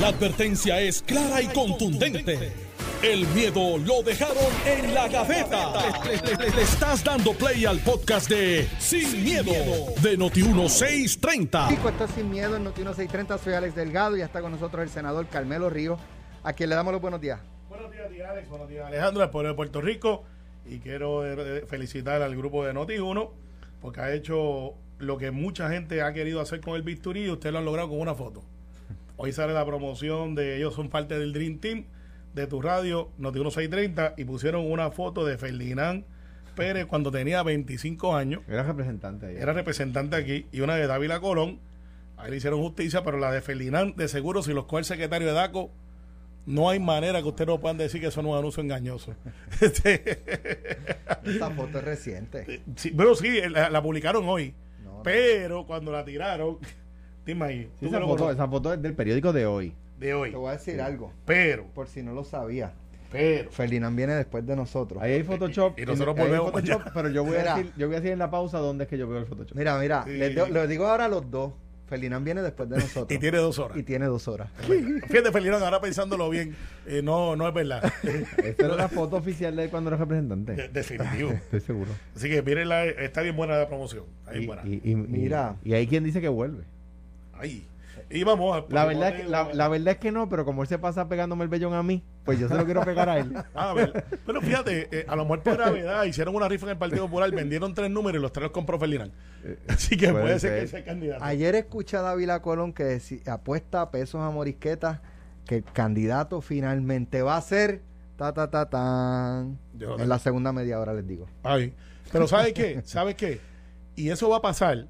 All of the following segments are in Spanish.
La advertencia es clara y contundente. El miedo lo dejaron en la gaveta. Le, le- le- le estás dando play al podcast de Sin, miedo, de Noti1630. Chico, esto es sin miedo en Noti 630. Soy Alex Delgado y ya está con nosotros el senador Carmelo Ríos, a quien le damos los buenos días. Buenos días, tía Alex. Buenos días, Alejandro, al pueblo de Puerto Rico. Y quiero eh, felicitar al grupo de Noti1 porque ha hecho lo que mucha gente ha querido hacer con el bisturí y ustedes lo han logrado con una foto. Hoy sale la promoción de ellos son parte del Dream Team de tu radio Noti1 630 y pusieron una foto de Ferdinand Pérez cuando tenía 25 años. Era representante ahí. Era representante aquí y una de Dávila Colón. Ahí le hicieron justicia, pero la de Ferdinand, de seguro, si los coge el secretario de DACO, no hay manera que ustedes no puedan decir que eso no es un anuncio engañoso. Este, Esta foto es reciente. sí, pero sí, la, la publicaron hoy. No, no. Pero cuando la tiraron, dime ahí, Sí, esa, foto, conoces, esa foto es del periódico de hoy. de hoy. Te voy a decir algo, Pero, por si no lo sabía. pero, Ferdinand viene después de nosotros. Ahí hay Photoshop. Y- y nosotros volvemos Photoshop, pero yo voy, Mira. a decir, yo voy a decir en la pausa dónde es que yo veo el Photoshop. Mira, mira, Sí. les, digo- les digo ahora a los dos. Ferdinand viene después de nosotros. y tiene dos horas. Y tiene dos horas. Fíjate, Ferdinand, ahora pensándolo bien, eh, no, no es verdad. Esta era la foto oficial de él cuando era representante. De- Definitivo. Estoy seguro. Así que miren, la, está bien buena la promoción. Ahí Y, buena. y- y- y- Mira. Y hay quien dice que vuelve. Ahí. Y vamos a. La verdad, es que, la, la verdad es que no, pero como él se pasa pegándome el vellón a mí, pues yo se lo quiero pegar a él. A ver. Pero fíjate, eh, a lo mejor por gravedad hicieron una rifa en el Partido Popular, vendieron tres números y los tres los compró Ferdinand. Así que puede puede, ser ser. que sea el candidato. Ayer escuché a Dávila Colón que apuesta a pesos a morisquetas que el candidato finalmente va a ser ta ta ta tan. Yo- En la segunda media hora les digo. Ay. Pero ¿sabes qué? ¿Sabes qué? Y eso va a pasar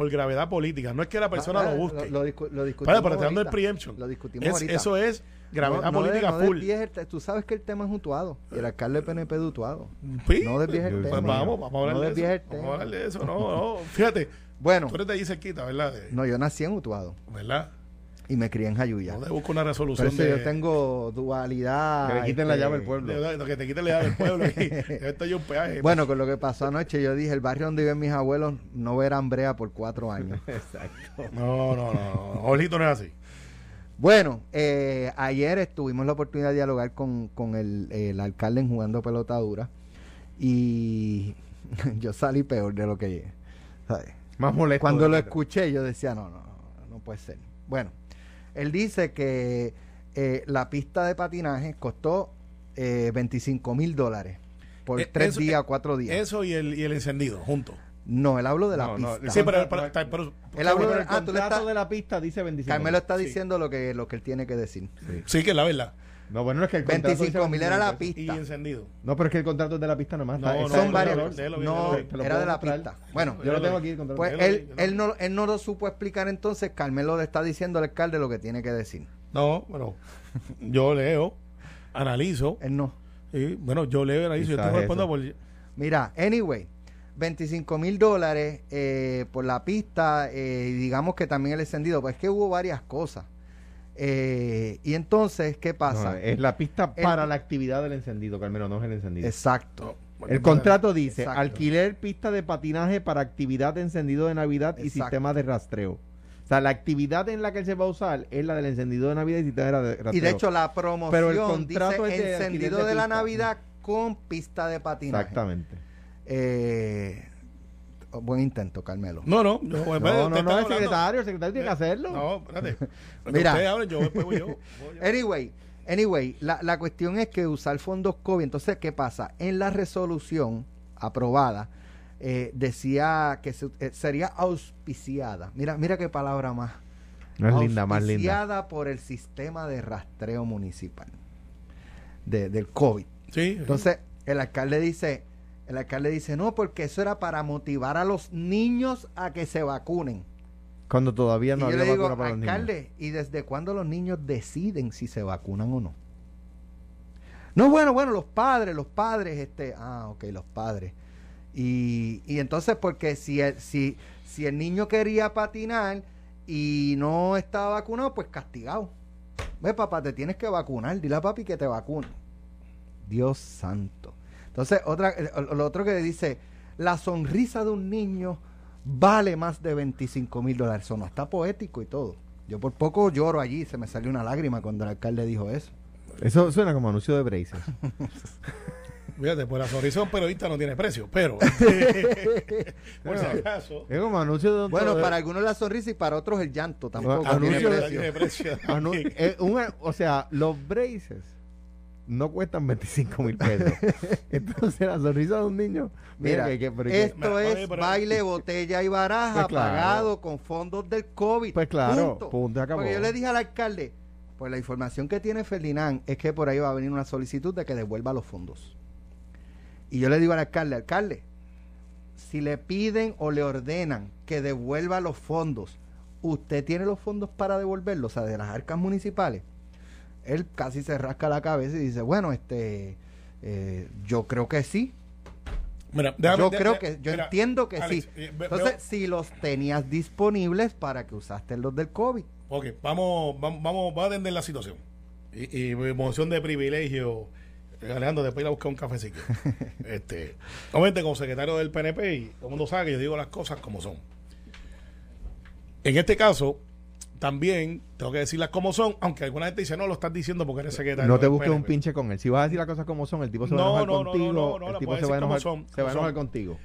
por gravedad política. No es que la persona Ah, lo ah, busque. Lo, discu- lo discutimos. Para, pero te dando el preemption. Lo discutimos Es- ahorita. eso es gravedad No- no de- política no full. el tú sabes que el tema es Utuado. Y el alcalde PNP de Utuado. Sí. No desvíes el Pues Pues tema. vamos, vamos a hablar No de eso. el Vamos a tema. hablar de eso. No, no. Fíjate, Bueno, tú eres de allí cerquita, ¿verdad? De- no, yo nací en Utuado ¿Verdad? Y me crié en Jayuya. No te busco una resolución eso de... yo tengo dualidad. Que le quiten la este, llave al pueblo. de- de- que te quiten la llave del pueblo y esto hay un peaje. Bueno, con lo que pasó anoche, yo dije, el barrio donde viven mis abuelos no verán brea por cuatro años. Exacto. No, no, no. Jorgito no es así. Bueno, eh, ayer tuvimos la oportunidad de dialogar con, con el, el alcalde en jugando pelota dura y yo salí peor de lo que ¿sabes? Más molesto. Cuando lo escuché yo decía, no, no, no puede ser. Bueno, él dice que eh, la pista de patinaje costó eh, 25 mil dólares por Eh, tres eso- días, eh, cuatro días. Eso y el, y el encendido, juntos. no, él habló de la No, no, pista. Sí, pero, Contra- pero- está- pero- Él habló Pero de- el ah, tú le contrato estás- de la pista dice 25. Carmelo está Sí. diciendo lo que, lo que él tiene que decir. sí, que es la verdad. No, bueno, es que el contrato dice 25 mil era la 25. Y pista. encendido. No, pero es que el contrato es de la pista nomás. No, no, Son varios. No, era de la mostrar. pista. Bueno, Yo lo tengo aquí. el contrato. pues él, él, no, él no lo supo explicar entonces. Carmelo le está diciendo al alcalde lo que tiene que decir. No, bueno, yo leo, analizo. Él no. Y, bueno, yo leo, analizo. Yo estoy respondiendo por. Mira, anyway, 25 mil dólares eh, por la pista eh, y digamos que también el encendido. Pues es que hubo varias cosas. Eh, y entonces, ¿qué pasa? No, es la pista El- para la actividad del encendido, Carmelo, no es el encendido. Exacto. El contrato dice Exacto. alquiler pista de patinaje para actividad de encendido de Navidad y sistema de rastreo. O sea, la actividad en la que él se va a usar es la del encendido de Navidad y sistema de rastreo. Y de hecho la promoción Pero el contrato dice es de alquiler encendido de de la. Navidad con pista de patinaje. Exactamente. Eh, buen intento, Carmelo. No, no, yo, No, usted no, no, está el secretario, el secretario tiene que hacerlo. No, espérate. Mira. Ustedes hablen, yo después voy yo. Voy yo. Anyway, anyway, la, la cuestión es que usar fondos COVID, entonces, ¿qué pasa? En la resolución aprobada, eh, decía que se- eh, sería auspiciada. Mira, mira qué palabra más. Más linda, más linda. Auspiciada por el sistema de rastreo municipal de- del COVID. Sí. Entonces, el alcalde dice, el alcalde dice, no, porque eso era para motivar a los niños a que se vacunen. Cuando todavía no y yo había le digo, vacuna para los niños. alcalde, ¿y desde cuándo los niños deciden si se vacunan o no? No, bueno, bueno, los padres, los padres, este, ah, ok, los padres. Y, y entonces, porque si el, si, si el niño quería patinar y no estaba vacunado, pues castigado. Ve, papá, te tienes que vacunar, dile a papi que te vacune. Dios santo. Entonces, otra, eh, lo otro que dice, la sonrisa de un niño vale más de 25 mil dólares. Eso no está poético y todo. Yo por poco lloro allí, se me salió una lágrima cuando el alcalde dijo eso. Eso suena como anuncio de braces. Fíjate, pues la sonrisa de un periodista no tiene precio, pero por si acaso, Es como anuncio de Bueno, de- para algunos la sonrisa y para otros el llanto tampoco anuncio tiene de- precio. tiene precio. anu- eh, una- o sea, los braces no cuestan 25 mil pesos. Entonces, la sonrisa de un niño. Mira, que- que- pero que- esto Mira, es baile, botella y baraja Pues claro. pagado con fondos del COVID. Pues claro, Punto. punto, acabó. Porque yo le dije al alcalde, pues la información que tiene Ferdinand es que por ahí va a venir una solicitud de que devuelva los fondos. Y yo le digo al alcalde, alcalde, si le piden o le ordenan que devuelva los fondos, ¿usted tiene los fondos para devolverlos, o sea, de las arcas municipales? Él casi se rasca la cabeza y dice, bueno, este, eh, yo creo que sí. Mira, déjame- yo creo que, yo mira, entiendo que Alex, sí. eh, Entonces, veo- si los tenías disponibles para que usaste los del COVID. Ok, vamos, vamos, vamos, a atender la situación. Y, y moción de privilegio. Alejandro, después ir a buscar un quieres. este, obviamente, como secretario del PNP, y todo el mundo sabe que yo digo las cosas como son. En este caso, también tengo que decirlas como son, aunque alguna gente dice, no, lo estás diciendo porque eres secretario. no te busques un PNP". pinche con él. Si vas a decir las cosas como son, el tipo se va a No, enojar no, contigo. no, no, el tipo se va a enojar, son, se va a como enojar son. contigo.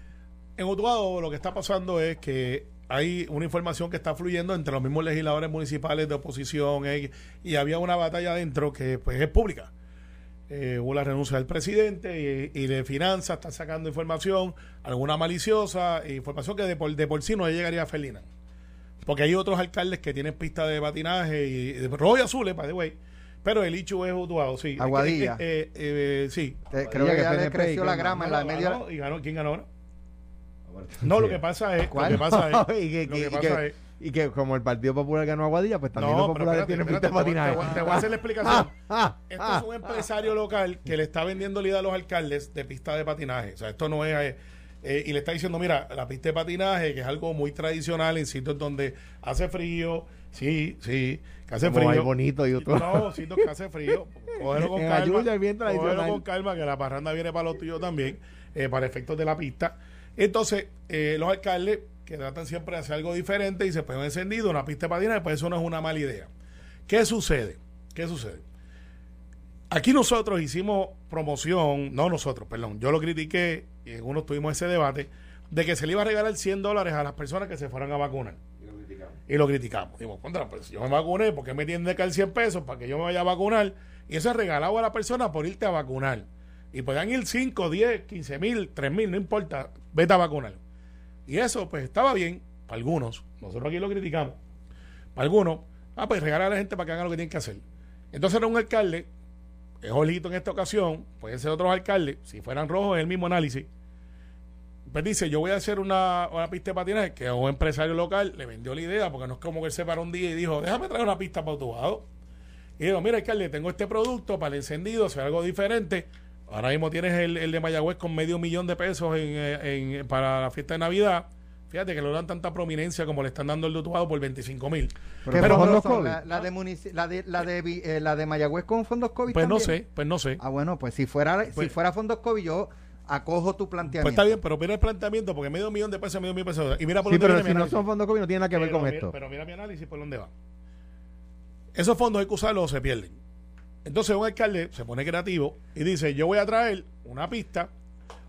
En Utuado lo que está pasando es que hay una información que está fluyendo entre los mismos legisladores municipales de oposición eh, y había una batalla adentro que pues es pública. Eh, hubo la renuncia del presidente y, y de finanzas están sacando información, alguna maliciosa, información que de por, de por sí no le llegaría a Felina. Porque hay otros alcaldes que tienen pistas de patinaje y, de rojo y azules, by the way. Pero el Ichu es Utuado, sí. Aguadilla. Eh, eh, eh, sí. Eh, creo que que ya le creció la grama en la media. ¿Y ganó? ¿Quién ganó ahora? No, lo que pasa es. Lo ¿Cuál? que pasa es. y, que, lo que- y pasa que- es. y que como el Partido Popular ganó Aguadilla, pues también los No, pero populares espérate, tienen de te voy- te voy- patinaje. te voy a hacer la explicación. Ah, Esto ah, es un empresario local que le está vendiendo la idea a los alcaldes de pista de patinaje. O sea, esto no es. Eh, y le está diciendo, mira, la pista de patinaje, que es algo muy tradicional en sitios donde hace frío, sí, sí, que hace Como frío. bonito y otro. No, sitios que hace frío. Cógelo con En calma. Bien cógelo con calma, que la parranda viene para los tuyos también, eh, para efectos de la pista. Entonces, eh, los alcaldes que tratan siempre de hacer algo diferente y se ponen encendido una pista de patinaje, pues eso no es una mala idea. ¿Qué sucede? ¿Qué sucede? Aquí nosotros hicimos promoción, no nosotros, perdón, yo lo critiqué y en uno tuvimos ese debate de que se le iba a regalar 100 dólares a las personas que se fueran a vacunar. Y lo criticamos. Digo, contra, pues yo me vacuné, ¿por qué me tienen que caer 100 pesos para que yo me vaya a vacunar? Y eso es regalado a la persona por irte a vacunar. Y puedan ir 5, 10, 15 mil, 3 mil, no importa, vete a vacunar. Y eso, pues estaba bien para algunos. Nosotros aquí lo criticamos. Para algunos, ah, pues regalar a la gente para que hagan lo que tienen que hacer. Entonces era un alcalde, es Olito en esta ocasión, pueden ser otros alcaldes, si fueran rojos es el mismo análisis. Pues dice, yo voy a hacer una, una pista de patinaje que un empresario local le vendió la idea, porque no es como que él se paró un día y dijo, déjame traer una pista para tu lado. Y digo, mira, alcalde, tengo este producto para el encendido, hacer algo diferente. Ahora mismo tienes el, el de Mayagüez con medio millón de pesos en, eh, en- para la fiesta de Navidad. Fíjate que le dan tanta prominencia como le están dando el de Utuado por 25 mil. ¿Qué Pero- fondos son? COVID. La, la de munici- la de la de eh, la de Mayagüez con fondos COVID Pues no sé, pues no sé. Ah, bueno, pues si fuera si Pues- fuera fondos COVID yo acojo tu planteamiento. Pues está bien, pero mira el planteamiento, porque medio millón de pesos, medio millón de pesos. Y mira por Sí, dónde pero si no son fondos COVID no tiene nada que ver Pero con mira- esto. Pero mira mi análisis por dónde va. Esos fondos hay que usarlos o se pierden. Entonces un alcalde se pone creativo y dice, yo voy a traer una pista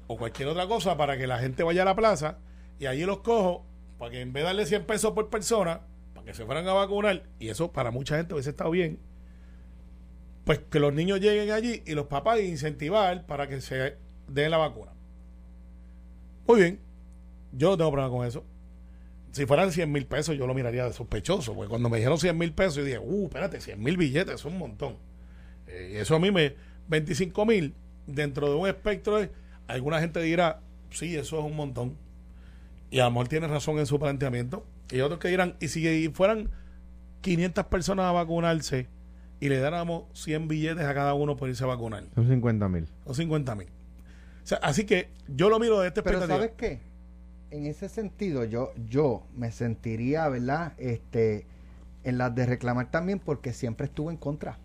o cualquier otra cosa para que la gente vaya a la plaza y allí los cojo para que en vez de darle 100 pesos por persona, para que se fueran a vacunar, y eso para mucha gente hubiese estado bien, pues que los niños lleguen allí y los papás incentivar para que se den la vacuna. Muy bien, yo no tengo problema con eso. Si fueran 100 mil pesos, yo lo miraría de sospechoso, porque cuando me dijeron 100 mil pesos, yo dije, uh, espérate, 100 mil billetes, es un montón. Eh, eso a mí me. 25 mil, dentro de un espectro, de- alguna gente dirá, sí, eso es un montón. Y a lo mejor tiene razón en su planteamiento. Y otros que dirán, y si fueran 500 personas a vacunarse y le dáramos 100 billetes a cada uno por irse a vacunar, Son 50 mil. o 50 mil. O sea, así que yo lo miro de esta Pero. ¿sabes qué? En ese sentido, yo, yo me sentiría, ¿verdad? Este, en las de reclamar también porque siempre estuve en contra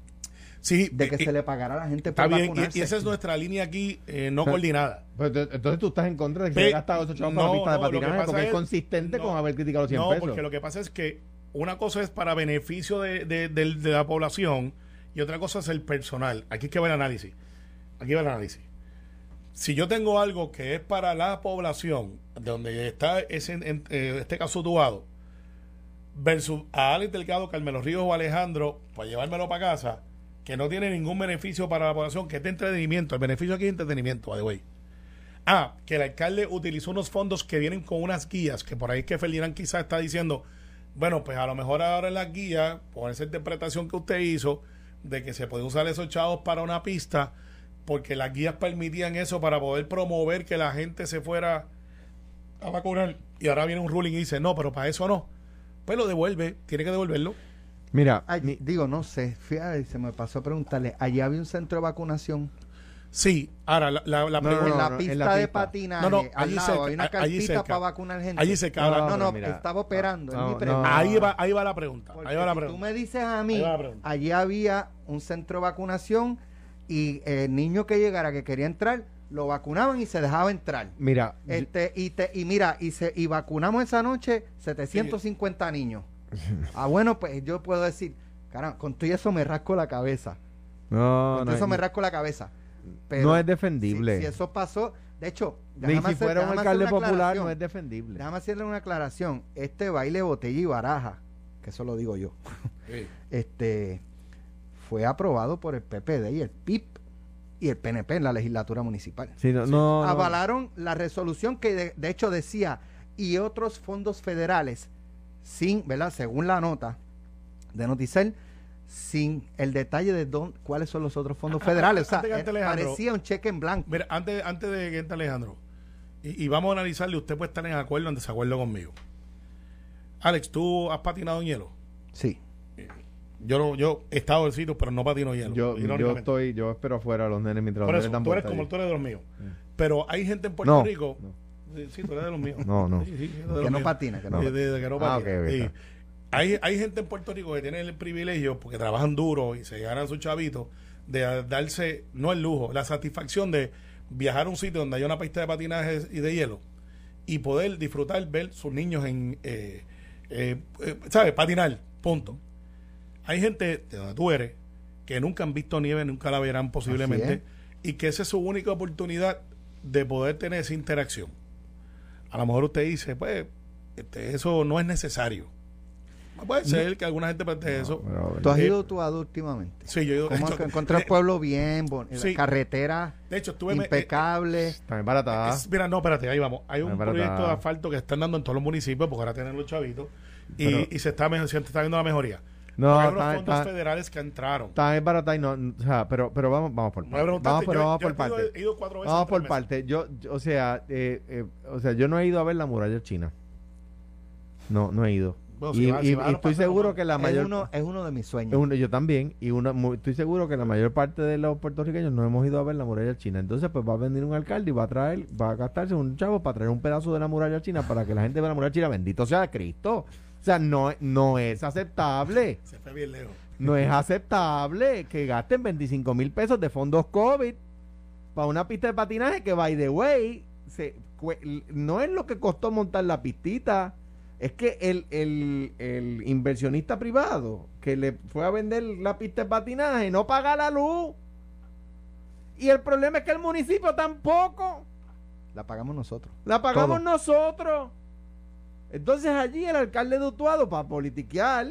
Sí, de que y- se le pagara a la gente Está por bien, y, vacunarse. y esa es nuestra línea aquí eh, no Pero- coordinada. Ent- entonces tú estás en contra de que Pe- se haya gastado esos chavos para no, la pista de no, patinaje porque es, es- consistente no, con haber criticado los 100 no, pesos. porque lo que pasa es que una cosa es para beneficio de, de- la población y otra cosa es el personal. Aquí es que va el análisis. Aquí va el análisis. Si yo tengo algo que es para la población, de donde está ese, en- eh, este caso Tuado, versus a Alex Delgado, Carmelo Ríos o Alejandro, para llevármelo para casa, que no tiene ningún beneficio para la población, que es de entretenimiento. El beneficio aquí es entretenimiento, by the way. Ah, que el alcalde utilizó unos fondos que vienen con unas guías, que por ahí que Ferdinand quizás está diciendo, bueno, pues a lo mejor ahora en las guías, por esa interpretación que usted hizo, de que se pueden usar esos chavos para una pista, porque las guías permitían eso para poder promover que la gente se fuera a vacunar. Y ahora viene un ruling y dice, no, pero para eso no. Pues lo devuelve, tiene que devolverlo. Mira, Ay, mi- digo, no sé, fíjate, se me pasó a preguntarle, ¿allá había un centro de vacunación? Sí, ahora la, la, la No, pregunta- en, no, la no, pista en la de pista. patinaje, No, no, al allí lado, cerca, hay una a- allí carpita cerca. para vacunar gente. Allí cerca. Ahora, no, No, no, pero mira. estaba operando, es mi no. pregunta. ahí va, ahí va la pregunta. Porque Ahí va la si tú pregunta. me dices a mí, pregunta. allí había un centro de vacunación y el niño que llegara que quería entrar, lo vacunaban y se dejaba entrar. mira, Este, y, te, y mira, y, se, y vacunamos esa noche 750 niños. Ah, bueno, pues yo puedo decir, caramba, con todo eso me rasco la cabeza. no, con no, todo eso me rasco la cabeza. Pero no es defendible. si eso pasó, de hecho, Ni déjame si hacer- fuera un alcalde popular no es defendible. Déjame hacerle una aclaración. Este baile botella y baraja, que eso lo digo yo, Sí. este fue aprobado por el PPD y el PIP y el PNP en la legislatura municipal. Sí, no, no, no. Avalaron la resolución que de, de hecho decía y otros fondos federales sin, ¿verdad? Según la nota de Noticel, sin el detalle de dónde, cuáles son los otros fondos Ah, federales. O sea, antes eh, antes, parecía un cheque en blanco. Mira, antes, antes de que entre Alejandro, y, y vamos a analizarle, usted puede estar en acuerdo o en desacuerdo conmigo. Alex, ¿tú has patinado en hielo? Sí. Yo no, yo he estado en sitio, pero no patino hielo. Yo, yo estoy, yo espero afuera a los nenes mientras Por los eso, nenes dan tú eres como ahí. tú eres de los míos. Pero hay gente en Puerto No, Rico. no. Sí, tú eres de los míos. No, no. Sí, sí, Que no míos. patina, que no Sí, patina. de- de que no Ah, patina. ok, ok, Sí. Hay, hay gente en Puerto Rico que tiene el privilegio, porque trabajan duro y se ganan sus chavitos, de darse, no el lujo, la satisfacción de viajar a un sitio donde hay una pista de patinaje y de hielo y poder disfrutar, ver sus niños en, eh, eh, eh, ¿sabes? Patinar, punto. Hay gente de donde tú eres que nunca han visto nieve, nunca la verán posiblemente, y que esa es su única oportunidad de poder tener esa interacción. A lo mejor usted dice, pues, este, eso no es necesario. Puede ser que alguna gente plantee eso. ¿Tú has Eh, ido tú a últimamente? Sí, yo he ido- ¿Cómo hecho, encontré el eh, pueblo bien, bon- sí. carretera De hecho, estuve... me- impecable? También barata. Es- mira, no, espérate, ahí vamos. Hay un proyecto de asfalto que están dando en todos los municipios porque ahora tienen los chavitos y, Pero- y se, está, se está viendo la mejoría. No, hay unos está- fondos federales que entraron. Barata y no, o sea, pero, pero vamos, vamos por preguntaste, Vamos, pero yo- vamos yo por he ido- partes. he ido cuatro veces Vamos en por meses. partes. Yo, yo- o sea, eh, eh, o sea, yo no he ido a ver la muralla china. No, no he ido. Bueno, y si va- y- si va a y los estoy seguro que la es, mayor uno, es uno de mis sueños. uno- yo también y una, estoy seguro que la mayor parte de los puertorriqueños no hemos ido a ver la muralla china. Entonces, pues va a venir un alcalde y va a traer, va a gastarse un chavo para traer un pedazo de la muralla china para que la gente vea la muralla china. Bendito sea Cristo. O sea, no, no es aceptable. Se fue bien lejos. No es aceptable que gasten 25 mil pesos de fondos COVID para una pista de patinaje que, by the way, se, no es lo que costó montar la pistita. Es que el, el, el inversionista privado que le fue a vender la pista de patinaje no paga la luz. Y el problema es que el municipio tampoco. La pagamos nosotros. La pagamos Todo. nosotros. Entonces allí el alcalde de Utuado para politiquear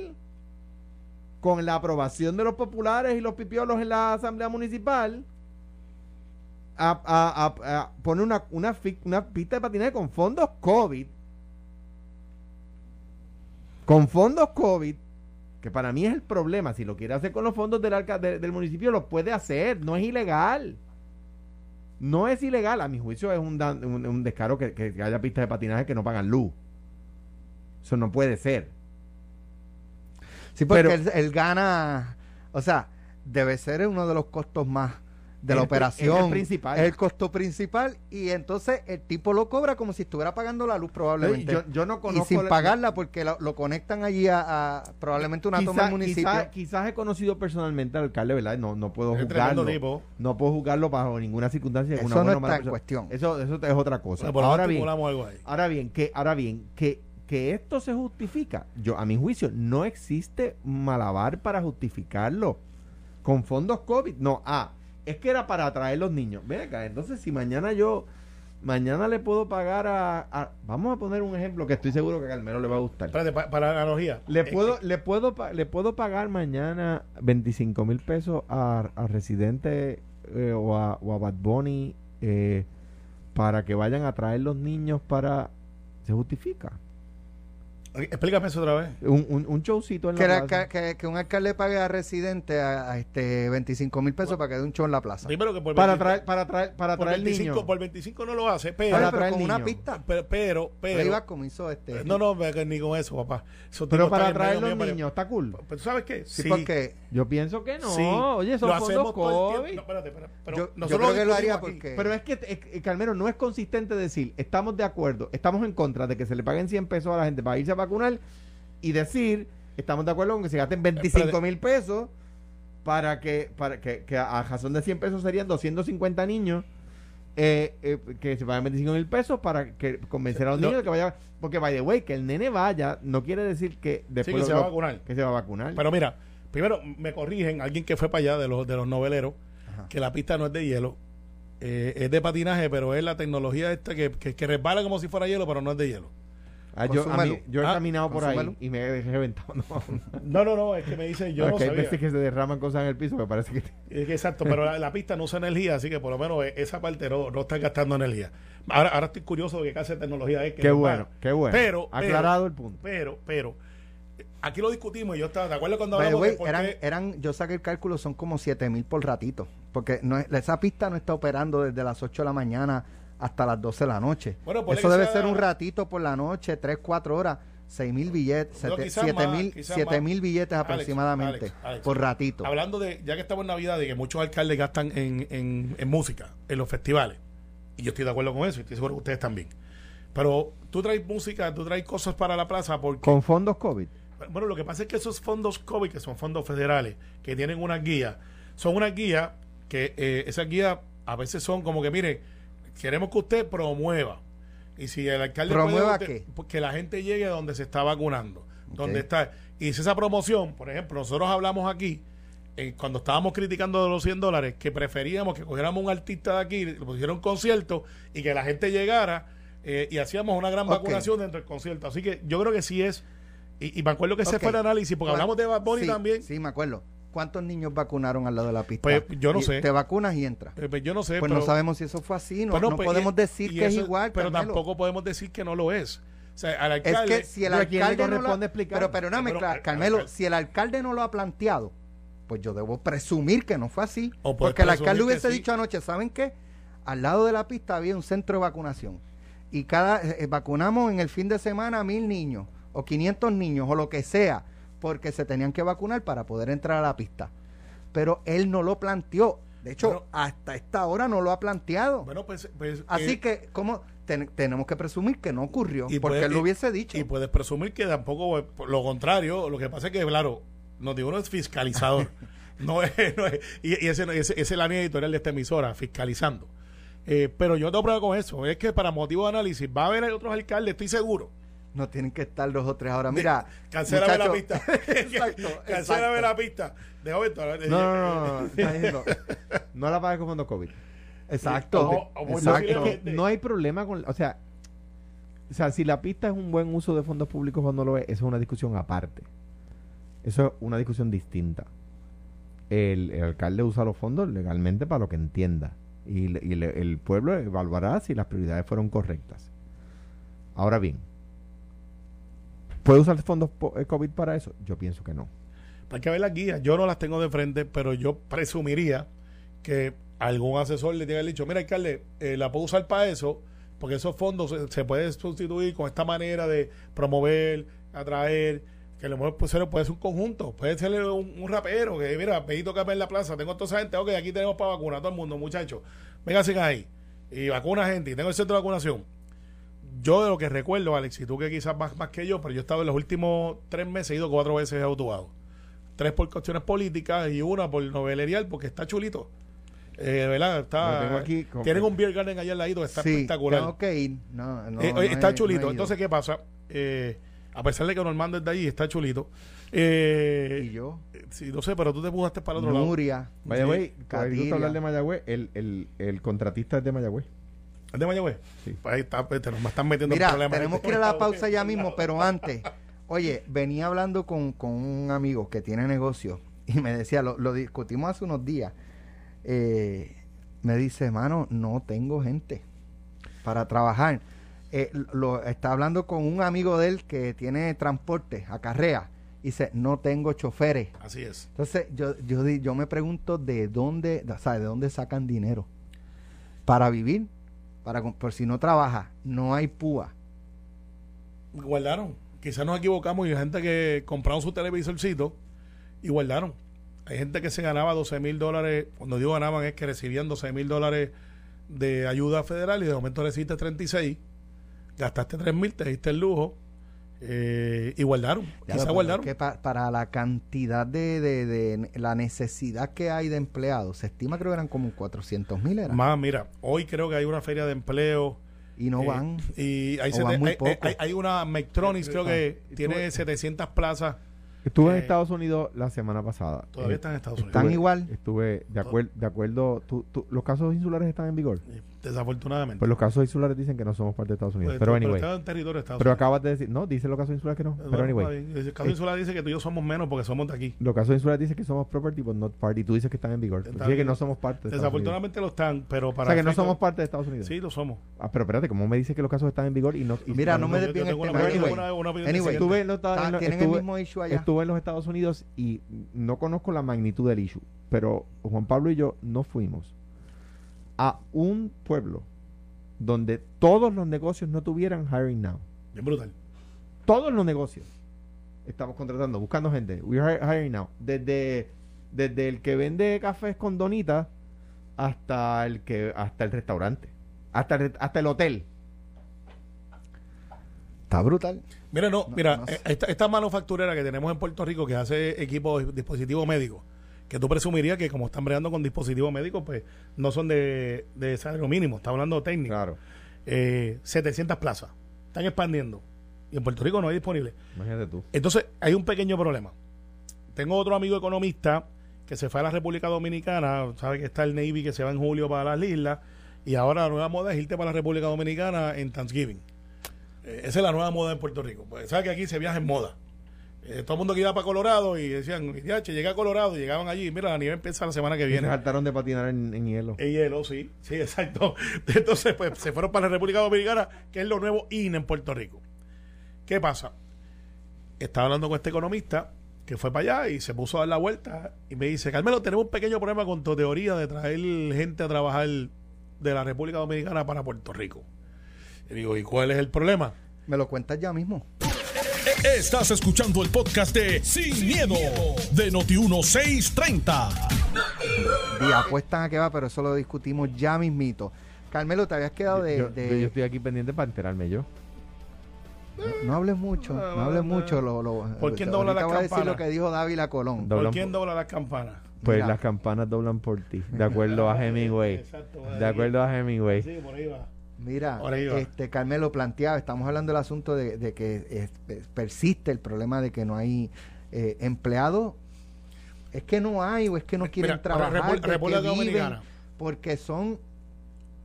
con la aprobación de los populares y los pipiolos en la asamblea municipal poner una, pista de patinaje con fondos COVID. Con fondos COVID que para mí es el problema. Si lo quiere hacer con los fondos del, del municipio lo puede hacer. No es ilegal. No es ilegal, a mi juicio es un, un descaro que, que haya pistas de patinaje que no pagan luz. Eso no puede ser. Sí, porque Pero- él, él gana, o sea, debe ser uno de los costos más de la El operación. es el principal. Es el costo principal y entonces el tipo lo cobra como si estuviera pagando la luz probablemente. Yo, yo no y conozco... sin la- pagarla porque lo, lo conectan allí a, a probablemente una toma Quizá- del municipio. quizá- quizás he conocido personalmente al alcalde, ¿verdad? No, no puedo Es juzgarlo. tipo. No puedo juzgarlo bajo ninguna circunstancia. Eso una no buena está en cuestión. Eso, eso es otra cosa. Bueno, ahora bien, estimulamos algo ahí. ahora bien, que, ahora bien, que, que esto se justifica. Yo, a mi juicio, no existe malabar para justificarlo. Con fondos COVID, no. Ah, es que era para atraer los niños. Ven acá, entonces si mañana yo, mañana le puedo pagar a, a- vamos a poner un ejemplo que estoy seguro que a Carmelo le va a gustar. Espérate, pa- para la analogía. Le Eh, puedo, le puedo, le puedo pagar mañana 25 mil pesos a, a Residente eh, o, a, o a Bad Bunny eh, para que vayan a traer los niños para... ¿Se justifica? Explícame eso otra vez. Un, un, un showcito en Que, la plaza. que, un alcalde pague a residente a, a este 25 mil pesos para que dé un show en la plaza. Primero que por para 25 traer, para traer, para por traer 25, niños. por 25 no lo hace, pero, Para traer con una niños. pista. pero, pero, pero- Arriba como hizo este. no, no, ni con eso, papá. Pero para traer los mío, niños, ¿está cool? Pero ¿tú sabes qué? Sí, porque Yo pienso que no. Sí. Oye, son lo fondos hacemos todo el COVID. tiempo. No, espérate, espérate. Pero yo, yo nosotros creo que lo haría aquí. porque. Pero es que, eh, Carmelo, no es consistente decir, estamos de acuerdo, estamos en contra de que se le paguen 100 pesos a la gente para irse a vacunar y decir, estamos de acuerdo con que se gasten 25 mil pesos para que, para que, que a razón de 100 pesos serían 250 niños eh, eh, que se paguen 25 mil pesos para que convencer a los No. niños de que vaya. Porque, by the way, que el nene vaya no quiere decir que después que lo- se va a vacunar. que se va a vacunar. Pero mira, primero me corrigen, alguien que fue para allá de los, de los noveleros, Ajá. que la pista no es de hielo, eh, es de patinaje, pero es la tecnología esta que, que, que resbala como si fuera hielo, pero no es de hielo. Ah, yo, a mí- consúmelo. yo he Ah, caminado por ahí y me he reventado. No, No, no, no, es que me dice, yo No, que hay sabía. veces que se derraman cosas en el piso, me parece que... Es que exacto, pero la, la pista no usa energía, así que por lo menos eh, esa parte no, no está gastando energía. Ahora, ahora estoy curioso de qué clase de tecnología es. Que Qué bueno, qué bueno. Pero, Aclarado pero, el punto. Pero, pero, aquí lo discutimos y yo estaba, ¿de acuerdo cuando hablamos de eran, eran, yo saqué el cálculo, son como 7 mil por ratito. Porque no es- esa pista no está operando desde las 8 de la mañana hasta las 12 de la noche. Bueno, Eso debe sea- ser un ratito por la noche, 3, 4 horas, 6 mil billetes, No, 7 quizás más, mil billetes aproximadamente Alex, Alex. por ratito. Hablando de, ya que estamos en Navidad, de que muchos alcaldes gastan en, en, en música, en los festivales. Y yo estoy de acuerdo con eso, y estoy seguro que ustedes también. Pero tú traes música, tú traes cosas para la plaza porque... Con fondos COVID. Bueno, lo que pasa es que esos fondos COVID, que son fondos federales, que tienen una guía, son una guía que eh, esas guías a veces son como que, mire, queremos que usted promueva. Y si el alcalde ¿Promueva puede, usted- que la gente llegue a donde se está vacunando, donde está. Y si esa promoción, por ejemplo, nosotros hablamos aquí, eh, cuando estábamos criticando de los 100 dólares, que preferíamos que cogiéramos un artista de aquí, le pusiera un concierto y que la gente llegara eh, y hacíamos una gran vacunación dentro del concierto. Así que yo creo que sí es. Y, y me acuerdo que ese fue el análisis, porque ¿Cuán- hablamos de Bad Bunny sí, también. Sí, me acuerdo. ¿Cuántos niños vacunaron al lado de la pista? Pues, yo no Y sé. Te vacunas y entras. Eh, pues yo no sé. Pues pero, no sabemos si eso fue así, no, pues no pues, podemos decir que es igual. Pero Carmelo. tampoco podemos decir que no lo es. O sea, al Es que si el Pero ¿a quién le alcalde no lo ha- explicar? Pero perdóname, Pero, al- Carmelo, si el alcalde no lo ha planteado, pues yo debo presumir que no fue así. O Porque el alcalde hubiese sí. dicho anoche, ¿saben qué? Al lado de la pista había un centro de vacunación. Y cada eh, vacunamos en el fin de semana a mil niños, o 500 niños, o lo que sea, porque se tenían que vacunar para poder entrar a la pista. Pero él no lo planteó. De hecho, Bueno. hasta esta hora no lo ha planteado. Bueno, pues. pues, Así eh, que, ¿cómo? Ten- tenemos que presumir que no ocurrió, Y porque puede- él lo hubiese dicho. Y puedes presumir que tampoco, eh, lo contrario, lo que pasa es que, claro, nos digo uno es fiscalizador. no es, no es- y, y ese, ese- esa es la línea editorial de esta emisora, fiscalizando. Eh, pero yo tengo prueba con eso. Es que para motivo de análisis va a haber otros alcaldes, estoy seguro. No tienen que estar dos o tres ahora. Mira, Cancélame la pista. exacto, Cancélame exacto. la pista. Dejo esto. No, no, no, no, no, no la pagues con fondos COVID. Exacto. O- o No hay problema con, o sea, o sea, si la pista es un buen uso de fondos públicos cuando lo es, eso es una discusión aparte. Eso es una discusión distinta. El, el alcalde usa los fondos legalmente para lo que entienda. Y, le- y le- el pueblo evaluará si las prioridades fueron correctas. Ahora bien, ¿puede usar fondos eh, COVID para eso? Yo pienso que no. Hay que ver las guías. Yo no las tengo de frente, pero yo presumiría que algún asesor le tenga dicho, mira, alcalde, eh, la puedo usar para eso, porque esos fondos se, se pueden sustituir con esta manera de promover, atraer, que lo mejor pues, puede ser un conjunto, puede ser un, rapero, que mira, pedito que en la plaza, tengo toda esa gente, ok, aquí tenemos para vacunar a todo el mundo, muchachos, vénganse ahí, y vacuna gente, y tengo el centro de vacunación. Yo de lo que recuerdo, Alex, y tú que quizás más, más que yo, pero yo he estado en los últimos tres meses, he ido cuatro veces a Autobado tres por cuestiones políticas y una por novelerial porque está chulito. Eh, de ¿Verdad? Está, aquí como- tienen un beer garden allá al ladito está sí, espectacular. tengo que ir. No, no, Eh, no está chulito. Entonces, ¿qué pasa? eh, a pesar de que Normando es de allí, está chulito. Eh, Y yo, Sí, no sé, pero tú te pujaste para el otro lado. Nuria, Vaya, Sí, gusta hablar de Mayagüez. El, el, el contratista es de Mayagüez. ¿Es de Mayagüez? Sí. Pues ahí está, pues, te nos- están metiendo en Mira, problemas. tenemos que ir a la pausa ya mismo, pero antes, oye, venía hablando con, con un amigo que tiene negocio y me decía, lo, lo discutimos hace unos días, eh, me dice, mano, no tengo gente para trabajar. Eh, lo, está hablando con un amigo de él que tiene transporte, acarrea, y dice, no tengo choferes. Así es. Entonces, yo, yo, yo me pregunto de dónde, o sea, de dónde sacan dinero para vivir, para por si no trabaja, no hay púa. Guardaron. Quizás nos equivocamos y hay gente que compraron su televisorcito y guardaron. Hay gente que se ganaba 12 mil dólares, cuando digo ganaban es que recibían 12 mil dólares de ayuda federal y de momento recibiste 36, gastaste 3 mil, te diste el lujo eh, y guardaron. Ya lo- guardaron. que pa- para la cantidad de, de- de la necesidad que hay de empleados, se estima creo que eran como 400 mil eran. Más, mira, hoy creo que hay una feria de empleo. y no eh, van. Y hay, van muy hay- poco. hay- hay una Mectronics, creo que tiene tuve- 700 plazas. Estuve en Eh, Estados Unidos la semana pasada. Todavía Eh, están en Estados Unidos. Están estuve- igual. Estuve de, acuer- de acuerdo. tú- tú- ¿Los casos insulares están en vigor? Desafortunadamente. Pues los casos insulares dicen que no somos parte de Estados Unidos. Pues, pero anyway. está en territorio de Estados Pero Unidos. acabas de decir, no, dice los casos insulares que no. Pero anyway. El caso Eh, insular dice que tú y yo somos menos porque somos de aquí. Los casos insulares dicen que somos property, but not party. Tú dices que están en vigor. Está Dice que no somos parte de Estados Unidos. Desafortunadamente lo están, pero O para. sea que no somos parte de Estados Unidos. Sí, lo somos. Ah, pero espérate, ¿cómo me dice que los casos están en vigor y no? y- Mira, no me tengo una tema. opinión- Anyway, una- una opinión anyway. Estuve en los, Estados- Está- en los- tienen estuve- el mismo issue allá. estuve en los Estados Unidos y no conozco la magnitud del issue, pero Juan Pablo y yo no fuimos a un pueblo donde todos los negocios no tuvieran hiring now. Bien brutal. Todos los negocios estamos contratando, buscando gente. We are hiring now. Desde, desde el que vende cafés con donitas hasta el que hasta el restaurante, hasta el, hasta el hotel. Está brutal. Mira, no, No, mira, no eh, sé. esta, esta manufacturera que tenemos en Puerto Rico que hace equipos, dispositivos médicos, que tú presumirías que como están bregando con dispositivos médicos, pues no son de, de salario mínimo, está hablando técnico. Claro. Eh, 700 plazas. Están expandiendo. Y en Puerto Rico no hay disponible. Imagínate tú. Entonces, hay un pequeño problema. Tengo otro amigo economista que se fue a la República Dominicana, sabe que está el Navy que se va en julio para las islas, y ahora la nueva moda es irte para la República Dominicana en Thanksgiving. Eh, esa es la nueva moda en Puerto Rico. Pues sabe que aquí se viaja en moda. Eh, todo el mundo que iba para Colorado y decían, ya, che, llegué a Colorado y llegaban allí, mira, la nieve empieza la semana que Se viene. saltaron de patinar en, en hielo. El hielo, sí, sí, exacto. Entonces, pues se fueron para la República Dominicana, que es lo nuevo IN en Puerto Rico. ¿Qué pasa? Estaba hablando con este economista que fue para allá y se puso a dar la vuelta y me dice, Carmelo, tenemos un pequeño problema con tu teoría de traer gente a trabajar de la República Dominicana para Puerto Rico. Y digo, ¿y cuál es el problema? Me lo cuentas ya mismo. Estás escuchando el podcast de Sin, miedo, de Noti1630. Y apuestan a que va, pero eso lo discutimos ya mismito. Carmelo, te habías quedado de... yo, de- yo estoy aquí pendiente para enterarme yo. no, no hables mucho, no, no, hables no. mucho. Lo, lo- ¿Por quién dobla las a decir campanas? lo que dijo Dávila Colón. ¿Por quién dobla las campanas? Pues Mira. las campanas doblan por ti, de acuerdo a Hemingway. Exacto, De acuerdo a Hemingway. Sí, por ahí va. Mira, este Carmelo planteaba, estamos hablando del asunto de, de que eh, eh, persiste el problema de que no hay eh, empleados. Es que no hay o es que no quieren Mira, trabajar, República Dominicana. porque son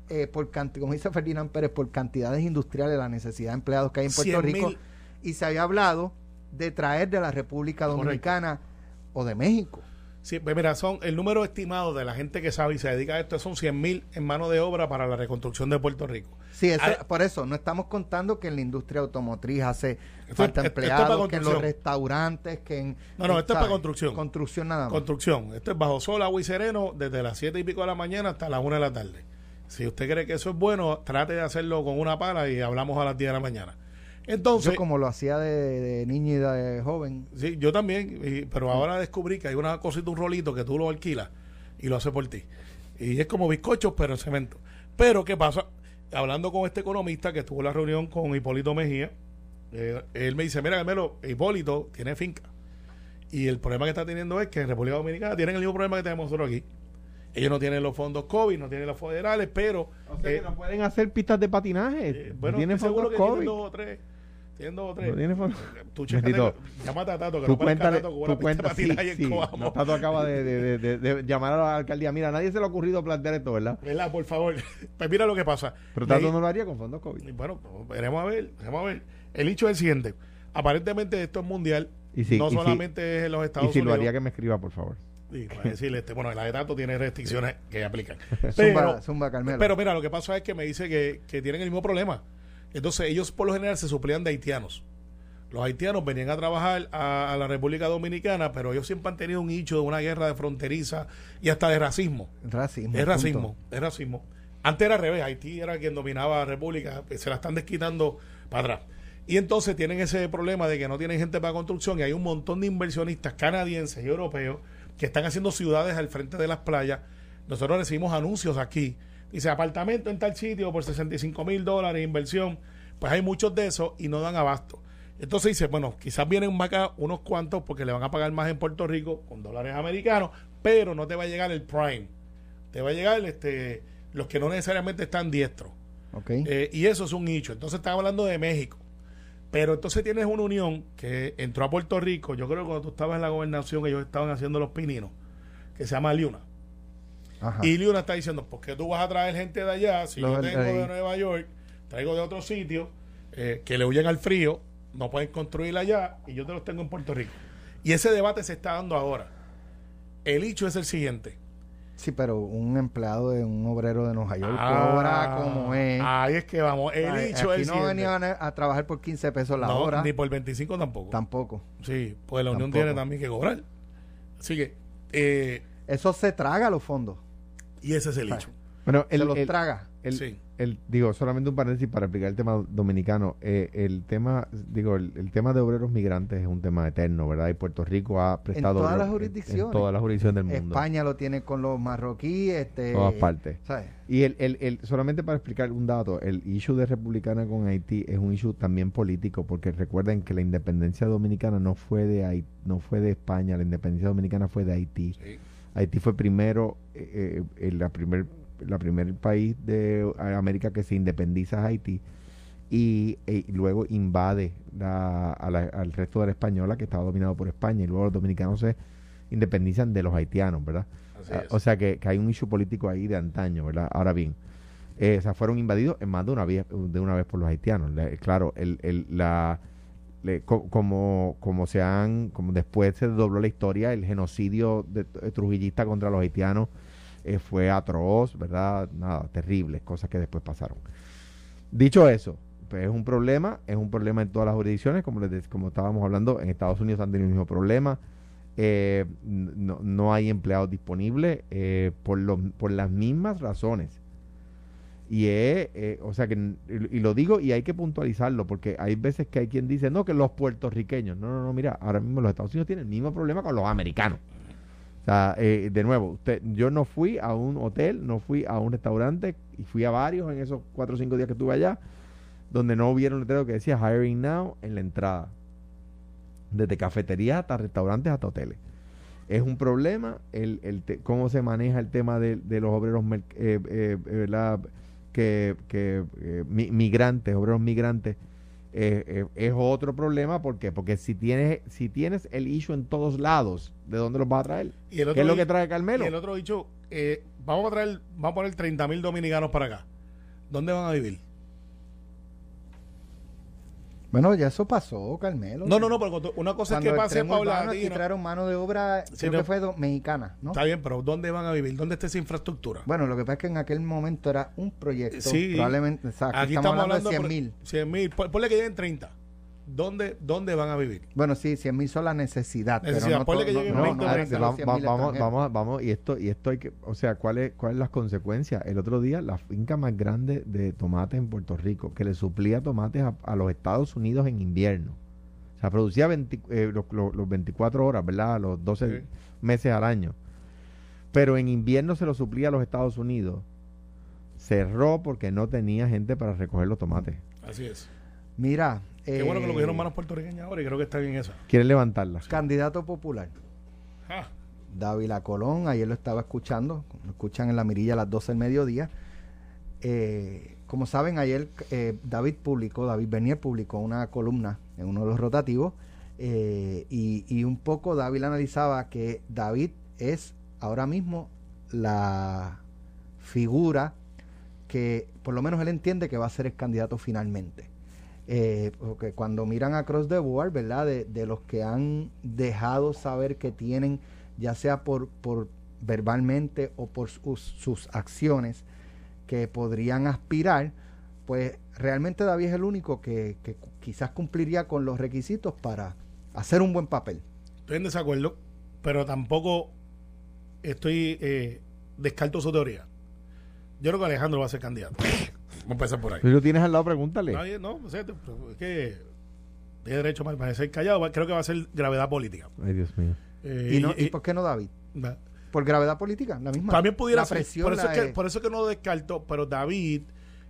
eh, por cantidad, como dice Ferdinand Pérez, por cantidades industriales la necesidad de empleados que hay en Puerto 100.000 Rico y se había hablado de traer de la República Correcto. Dominicana o de México. Sí, pues mira, son el número estimado de la gente que sabe y se dedica a esto son 100 mil en mano de obra para la reconstrucción de Puerto Rico. Sí, eso- por eso no estamos contando que en la industria automotriz hace Esto- falta empleados, que en los restaurantes, que en... No, no, esto es para construcción. Construcción nada más. Construcción. Esto es bajo sol, agua y sereno desde las 7 y pico de la mañana hasta las 1 de la tarde. Si usted cree que eso es bueno, trate de hacerlo con una pala y hablamos a las 10 de la mañana. Entonces, Yo como lo hacía de, de niño y de joven. sí, yo también, y- pero ahora descubrí que hay una cosita, un rolito que tú lo alquilas y lo hace por ti. Y es como bizcochos, pero en cemento. Pero, ¿qué pasa? Hablando con este economista que estuvo en la reunión con Hipólito Mejía, eh, él me dice, mira, Carmelo, Hipólito tiene finca. Y el problema que está teniendo es que en República Dominicana tienen el mismo problema que tenemos nosotros aquí. Ellos no tienen los fondos COVID, no tienen los federales, pero... O sea eh, que no pueden hacer pistas de patinaje. eh, no bueno, tienen seguro fondos que tienen COVID. dos o tres. Tienen dos o tres. ¿No tiene fondo? Tú chécate, Bendito. llámate a Tato, que Tú no cuéntale, Tato con tú una pista de cuenta, sí, sí. No, Tato acaba de, de- de- de- de llamar a la alcaldía. Mira, a nadie se le ha ocurrido plantear esto, ¿verdad? ¿Verdad? Por favor. Pues mira lo que pasa. Pero Tato no lo haría con fondos COVID. Bueno, pues, veremos a ver, veremos a ver. El hecho es el siguiente. Aparentemente esto es mundial. Y si- no y si- solamente es en los Estados Y si lo Unidos. haría, que me escriba, por favor. Sí, para decirle, este, bueno, la de Tato tiene restricciones que aplican. Zumba, Pero, zumba, Carmelo. pero mira, lo que pasa es que me dice que, que tienen el mismo problema. Entonces, ellos por lo general se suplían de haitianos. Los haitianos venían a trabajar a, a la República Dominicana, pero ellos siempre han tenido un nicho de una guerra de fronteriza y hasta de racismo. racismo. Es punto. racismo, es racismo. Antes era al revés, Haití era quien dominaba la República, se la están desquitando para atrás. Y entonces tienen ese problema de que no tienen gente para construcción y hay un montón de inversionistas canadienses y europeos que están haciendo ciudades al frente de las playas. Nosotros recibimos anuncios aquí. Dice, apartamento en tal sitio por 65 mil dólares, inversión. Pues hay muchos de esos y no dan abasto. Entonces dice, bueno, quizás vienen acá unos cuantos porque le van a pagar más en Puerto Rico con dólares americanos, pero no te va a llegar el prime. Te va a llegar este, los que no necesariamente están diestros. Ok. Eh, y eso es un nicho. Entonces estaba hablando de México. Pero entonces tienes una unión que entró a Puerto Rico. Yo creo que cuando tú estabas en la gobernación, ellos estaban haciendo los pininos, que se llama Liuna. Ajá. Y Liuna está diciendo: ¿por qué tú vas a traer gente de allá? Si Los yo tengo de. Nueva York, traigo de otros sitios eh, que le huyen al frío, no pueden construir allá y yo te los tengo en Puerto Rico. Y ese debate se está dando ahora. El hecho es el siguiente. Sí, pero un empleado de un obrero de Nueva York Ah, cobra como es. Ahí es que vamos. El hecho es el no venían a, a trabajar por 15 pesos la No, hora. Ni por 25 tampoco. Tampoco. Sí, pues la Unión Tampoco. tiene también que cobrar. Así que, eh, Eso se traga los fondos. Y ese es el hecho. Bueno, se el, los el- traga. el- Sí. el- digo, solamente un paréntesis para explicar el tema dominicano. Eh, el tema, digo, el, el tema de obreros migrantes es un tema eterno, ¿verdad? Y Puerto Rico ha prestado todas obreros las en- jurisdicciones. En, todas las jurisdicciones del mundo. España lo tiene con los marroquíes. Este, todas partes. ¿sabes? Y el, el, el- solamente para explicar un dato, el issue de republicana con Haití es un issue también político, porque recuerden que la independencia dominicana no fue de Haití, no fue de España, la independencia dominicana fue de Haití. Sí. Haití fue primero, eh, eh, la primer, la primer país de América que se independiza Haití y, eh, luego invade la- a la- al resto de la española que estaba dominado por España y luego los dominicanos se independizan de los haitianos, ¿verdad? Ah. O sea que, que hay un issue político ahí de antaño, ¿verdad? Ahora bien, eh, o sea, fueron invadidos en más de una vez, de una vez por los haitianos. Claro, el, el- la, como, como se han, como después se dobló la historia, el genocidio de, de trujillista contra los haitianos eh, fue atroz, ¿verdad? Nada, terribles, cosas que después pasaron. Dicho eso, pues es un problema, es un problema en todas las jurisdicciones, como les como estábamos hablando, en Estados Unidos han tenido el mismo problema. Eh, no, no hay empleados disponibles eh, por, los- por las mismas razones. Y es, eh, o sea que, y, lo digo y hay que puntualizarlo, porque hay veces que hay quien dice, no, que los puertorriqueños, no, no, no, mira, ahora mismo los Estados Unidos tienen el mismo problema con los americanos. O sea, eh, de nuevo, usted, yo no fui a un hotel, no fui a un restaurante, y fui a varios en esos cuatro o cinco días que estuve allá, donde no hubiera un letrero que decía hiring now en la entrada. Desde cafeterías hasta restaurantes hasta hoteles. Es un problema el, el te- cómo se maneja el tema de, de los obreros eh, eh, eh, ¿verdad? Que, que eh, mi- migrantes, obreros migrantes. eh, eh, es otro problema, ¿por qué? Porque si tienes, si tienes el issue en todos lados, ¿de dónde los vas a traer? Y el ¿Qué es lo que trae Y Carmelo? el otro dicho, eh, vamos a traer, vamos a poner 30 mil dominicanos para acá. ¿Dónde van a vivir? Bueno, ya eso pasó, Carmelo. No, no, no, pero una cosa es que pase aquí paulatina. trajeron mano de obra, Sí, creo no. que fue do- mexicana, ¿no? Está bien, pero ¿dónde van a vivir? ¿Dónde está esa infraestructura? Bueno, lo que pasa es que en aquel momento era un proyecto, Sí. probablemente, o sea, aquí Aquí estamos, hablando, de por- 100 mil. 100 mil. Pon- Ponle que lleguen 30. ¿Dónde, ¿Dónde van a vivir? Bueno, sí, 100 mil son la necesidad, Necesidad. pero no, Ponle to- que no, lleguen no, 20 no o eran 30. los Va- 100 va- mil vamos, vamos, vamos, y esto, y esto hay que, o sea, ¿cuál es, cuál las consecuencias? El otro día, la finca más grande de tomates en Puerto Rico, que le suplía tomates a, a los Estados Unidos en invierno. O sea, producía 20 eh, los, los- los 24 horas, ¿verdad? Los 12 Sí. meses al año. Pero en invierno se lo suplía a los Estados Unidos. Cerró porque no tenía gente para recoger los tomates. Así es. Mira, Qué bueno que lo eh, cogieron manos puertorriqueñas ahora y creo que está bien esa. Quieren levantarla. candidato popular, Ah, Dávila Colón, ayer lo estaba escuchando, lo escuchan en la mirilla a las 12 del mediodía, eh, como saben, ayer eh, David publicó, David Bernier publicó una columna en uno de los rotativos eh, y, y un poco David analizaba que David es ahora mismo la figura que por lo menos él entiende que va a ser el candidato finalmente. Eh, porque cuando miran a Cross the Board, ¿verdad? De, de los que han dejado saber que tienen, ya sea por, por verbalmente o por sus, sus acciones, que podrían aspirar, pues realmente David es el único que, que quizás cumpliría con los requisitos para hacer un buen papel. Estoy en desacuerdo, pero tampoco estoy eh, descarto su teoría. Yo creo que Alejandro va a ser candidato. Vamos a empezar por ahí. Si lo tienes al lado, pregúntale. Nadie- no, o sea, es que tiene derecho a permanecer callado. Creo que va a ser gravedad política. Ay, Dios mío. Eh, ¿Y, no, y- ¿Y por qué no David? Por gravedad política, la misma. También pudiera la ser. presión, Por eso, la es que, por eso es que no lo descarto, pero David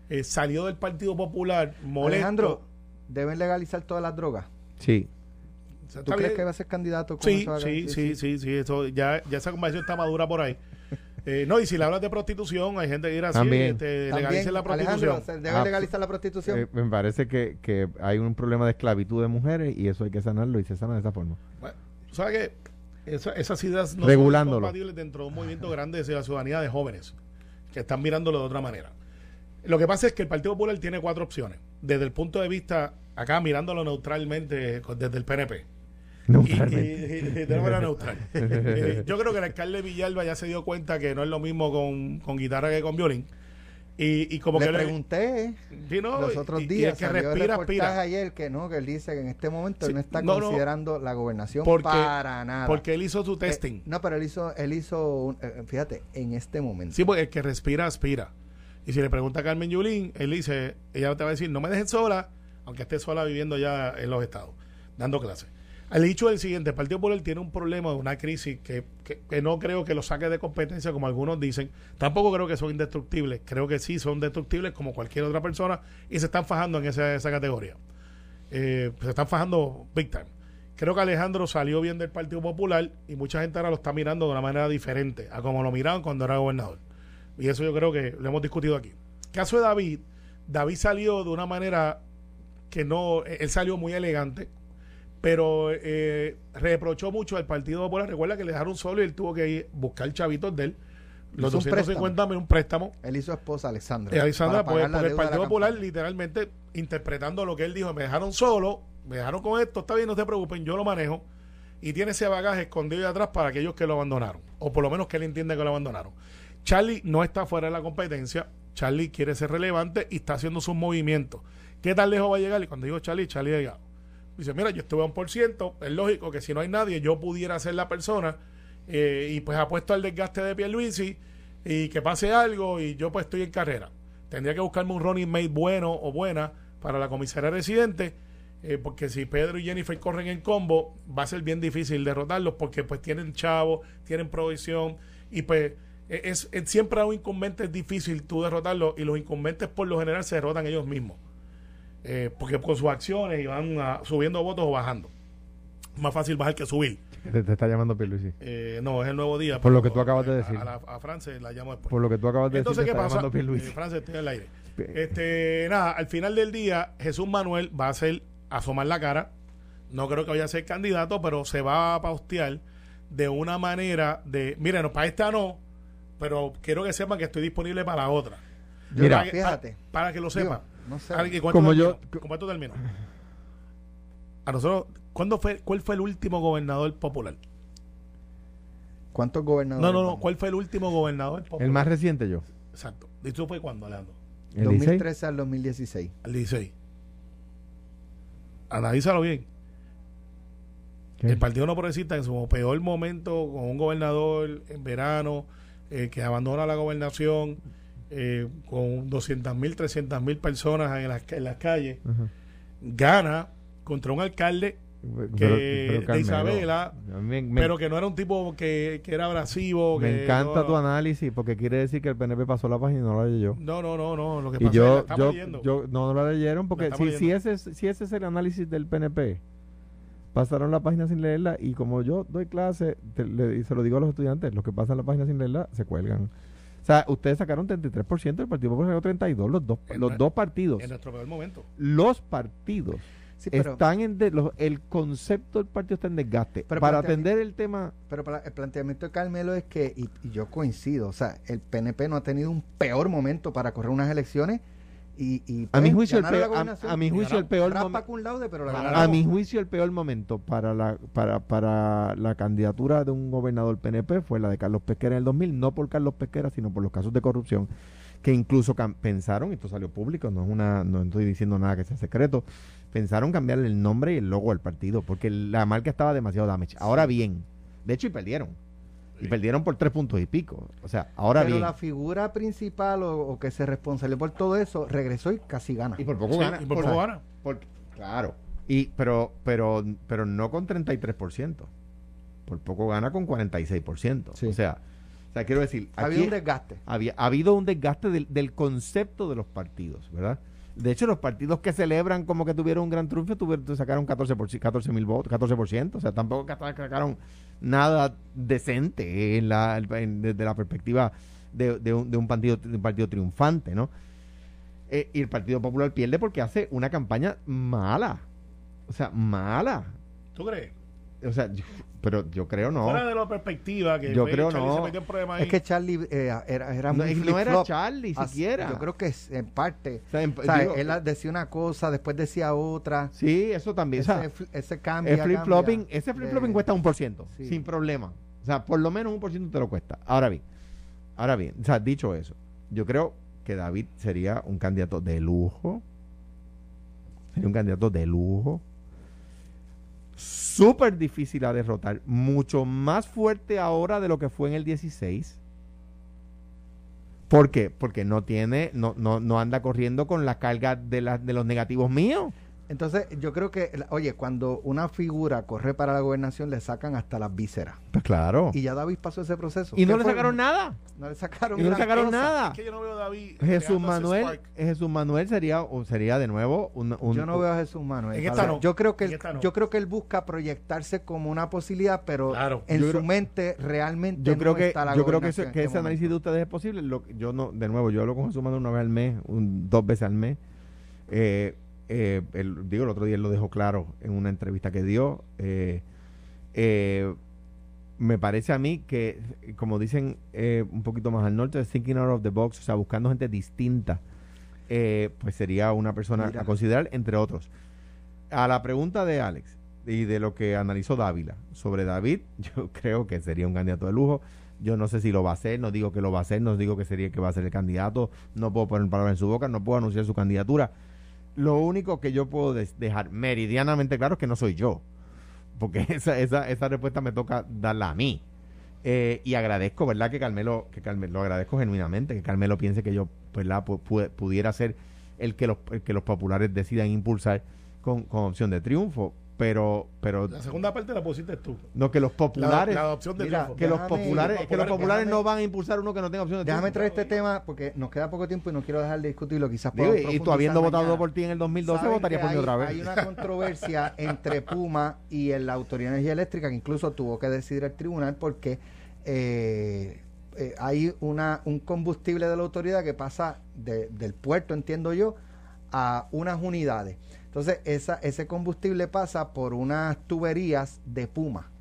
eh, salió del Partido Popular molesto. Alejandro, ¿deben legalizar todas las drogas? Sí. ¿Tú crees que va a ser candidato? con Sí, eso? sí, sí, sí, sí, eso ya, ya esa conversación está madura por ahí. Eh, no, y si le hablas de prostitución, hay gente que dirá así, También. este, legalicen la prostitución. Alejandro, ¿se ¿debe Ah, legalizar la prostitución? Eh, me parece que, que hay un problema de esclavitud de mujeres y eso hay que sanarlo y se sana de esa forma. Bueno, ¿sabes qué? Esa- esas ideas no son compatibles dentro de un movimiento grande de la ciudadanía de jóvenes que están mirándolo de otra manera. Lo que pasa es que el Partido Popular tiene cuatro opciones. Desde el punto de vista, acá mirándolo neutralmente, desde el PNP. Y- Neutralmente. y- y de manera neutral. Eh, yo creo que el alcalde Villalba ya se dio cuenta que no es lo mismo con, con guitarra que con violín. Y, y como Le que le- pregunté Sí, no, los y- otros y- y días, el que respira, aspira. ayer que no, que él dice que en este momento Sí, él no está no, no, considerando la gobernación porque- para nada. Porque él hizo su Eh, testing. no, pero él hizo, él hizo, un- eh, fíjate, en este momento. Sí, porque el que respira, aspira. Y si le pregunta a Carmen Yulín, él dice, ella te va a decir, no me dejen sola, aunque esté sola viviendo ya en los estados, dando clases. El dicho es el siguiente, el Partido Popular tiene un problema de una crisis que, que- que no creo que lo saque de competencia como algunos dicen. Tampoco creo que son indestructibles. Creo que sí son destructibles como cualquier otra persona y se están fajando en esa, esa categoría. Eh, se están fajando big time. Creo que Alejandro salió bien del Partido Popular y mucha gente ahora lo está mirando de una manera diferente a como lo miraban cuando era gobernador. Y eso yo creo que lo hemos discutido aquí. Caso de David, David salió de una manera que no, él salió muy elegante, pero eh, reprochó mucho al Partido Popular. Recuerda que le dejaron solo y él tuvo que ir buscar chavitos de él. Los Hizo un 250 mil, un préstamo. Él y su esposa Alexandra. Eh, Alexandra, pues, porque el de Partido Popular campaña. literalmente interpretando lo que él dijo, me dejaron solo, me dejaron con esto, está bien, no se preocupen, yo lo manejo. Y tiene ese bagaje escondido ahí atrás para aquellos que lo abandonaron, o por lo menos que él entiende que lo abandonaron. Charlie no está fuera de la competencia, Charlie quiere ser relevante y está haciendo sus movimientos. ¿Qué tan lejos va a llegar? Y cuando digo Charlie, Charlie ha llegado. Dice, mira, yo estuve a un por ciento, es lógico que si no hay nadie, yo pudiera ser la persona, eh, y pues apuesto al desgaste de Pierluisi, y que pase algo, y yo pues estoy en carrera. Tendría que buscarme un running mate bueno o buena para la comisaría residente, eh, porque si Pedro y Jennifer corren en combo, va a ser bien difícil derrotarlos, porque pues tienen chavo, tienen provisión, y pues e- es, siempre a un incumbente es difícil tú derrotarlos, y los incumbentes por lo general se derrotan ellos mismos eh, porque con sus acciones a- subiendo votos o bajando. Más fácil bajar que subir. Te, te está llamando Pierluisi. Eh, no, es el nuevo día. Por lo que tú acabas de decir. A, la- a la llamo después. Por lo que tú acabas de Entonces, decir, ¿qué te está pasa? Eh, en el aire. Este, nada, al final del día, Jesús Manuel va a hacer asomar la cara. No creo que vaya a ser candidato, pero se va a paustear de una manera de, miren, no, para esta no, pero quiero que sepan que estoy disponible para la otra. Mira, para que, fíjate. para, para que lo Digo, sepan. No sé. Ahora, ¿y cuánto Como yo- ¿Con cuánto termino? A nosotros, ¿cuándo fue, ¿cuál fue el último gobernador popular? ¿Cuántos gobernadores? No, no, no. vamos? ¿Cuál fue el último gobernador popular? El más reciente yo. Exacto. ¿Y tú fue cuándo, Alejandro? El 16. 2013 al 2016. Al 16. Analízalo bien. ¿Qué? El Partido No Progresista en su peor momento, con un gobernador en verano, eh, que abandona la gobernación, eh, con 200 mil, 300 mil personas en las, en las calles, gana contra un alcalde Pero- que- de Isabela, me, me- pero que no era un tipo que, que era abrasivo. me encanta no, tu análisis porque quiere decir que el PNP pasó la página y no la leyó. No, no, no, no. Lo que Y pasa es que la yo, yo, leyendo. yo no la leyeron porque La si, si, ese es, si ese es el análisis del PNP, pasaron la página sin leerla y como yo doy clase, te- le- y se lo digo a los estudiantes, los que pasan la página sin leerla se cuelgan. O sea, ustedes sacaron 33%, el Partido Popular sacó 32, los dos, En los dos partidos. En nuestro peor momento. Los partidos Sí, pero, están en de- los- el concepto del partido está en desgaste. Pero Para atender el tema, pero para- el planteamiento de Carmelo es que, y, y yo coincido, o sea, el PNP no ha tenido un peor momento para correr unas elecciones y, y a mi pues, juicio el peor, a, mi juicio el peor laude, pero la a mi juicio el peor momento para la para, para la candidatura de un gobernador PNP fue la de Carlos Pesquera en el 2000, no por Carlos Pesquera, sino por los casos de corrupción que incluso pensaron, y esto salió público, no es una no estoy diciendo nada que sea secreto, pensaron cambiarle el nombre y el logo al partido porque la marca estaba demasiado damage. Ahora bien, de hecho y perdieron. Y perdieron por tres puntos y pico. O sea, ahora pero bien. la figura principal o, o que se responsabilizó por todo eso regresó y casi gana. Y por poco Sí, gana. y por por- poco gana. Claro. Y, pero, pero, pero no con 33%. Por poco gana con 46%. Sí. O sea, o sea, quiero decir, ha habido un desgaste. había, ha habido un desgaste del, del concepto de los partidos, ¿verdad? De hecho, los partidos que celebran como que tuvieron un gran triunfo tuvieron, sacaron 14 por, 14 mil votos, 14%. O sea, tampoco sacaron nada decente en la, en- desde la perspectiva de, de un, de un partido, de un partido triunfante, ¿no? Eh, y el Partido Popular pierde porque hace una campaña mala. O sea, mala. ¿Tú crees? O sea, yo- pero yo creo no. Fuera de la perspectiva que Yo creo Charlie no. se metió en problemas ahí. Es que Charlie eh, era, era no, muy no era. Charlie Así- siquiera. Yo creo que es en parte. O sea, en- O sea, digo- él decía una cosa, después decía otra. sí, eso también. o sea, ese, fl- ese cambio. El flip flopping, ese flip flopping cuesta un por ciento, Sí. sin problema. O sea, por lo menos un por ciento te lo cuesta. Ahora bien, ahora bien, o sea, dicho eso, yo creo que David sería un candidato de lujo. Sería un candidato de lujo. Súper difícil a derrotar. Mucho más fuerte ahora de lo que fue en el 16. ¿Por qué? Porque no tiene, no, no, no anda corriendo con la carga de, la- de los negativos míos. Entonces, yo creo que, oye, cuando una figura corre para la gobernación, le sacan hasta las vísceras. Pues claro. Y ya David pasó ese proceso. Y no ¿Qué le fue? sacaron nada. No le sacaron Y no le sacaron cosa. nada. Es que yo no veo a David. Jesús Manuel. Jesús Manuel sería, o sería de nuevo un, un- Yo no veo a Jesús Manuel. En esta no. Yo creo que él, esta no. yo creo que él busca proyectarse como una posibilidad, pero Claro. en Yo su creo- mente realmente yo creo no que está la yo creo que, en ese este análisis de ustedes es posible. Lo, yo no, de nuevo, yo hablo con Jesús Manuel una vez al mes, un- dos veces al mes. Eh, eh, el- digo, el otro día él lo dejó claro en una entrevista que dio. Eh, eh, me parece a mí que, como dicen eh, un poquito más al norte, thinking out of the box, o sea, buscando gente distinta, eh, pues sería una persona Mira. a considerar, entre otros. A la pregunta de Alex y de lo que analizó Dávila sobre David, yo creo que sería un candidato de lujo. Yo no sé si lo va a hacer, no digo que lo va a hacer, no digo que sería que va a ser el candidato, no puedo poner palabras en su boca, no puedo anunciar su candidatura. Lo único que yo puedo dejar meridianamente claro es que no soy yo, porque esa, esa, esa respuesta me toca darla a mí. Eh, y agradezco, ¿verdad? Que Carmelo, que Carmelo, lo agradezco genuinamente, que Carmelo piense que yo, ¿verdad? Pu- pudiera ser el que los, que los populares decidan impulsar con, con opción de triunfo, pero, pero La segunda parte la pusiste tú. no que los La, populares, la adopción de Mira, triunfo. que los populares, que los populares déjame- no van a impulsar uno que no tenga opción de Déjame triunfo. traer este tema porque nos queda poco tiempo y no quiero dejar de discutirlo. Quizás Digo, y tú habiendo profundizar votado mañana. por ti en el 2012, Saben votaría que por mí otra vez. Hay una controversia entre Puma y la Autoridad de Energía Eléctrica que incluso tuvo que decidir el tribunal porque eh, eh, hay una, un combustible de la autoridad que pasa de- del puerto, entiendo yo, a unas unidades. Entonces, esa, ese combustible pasa por unas tuberías de Puma.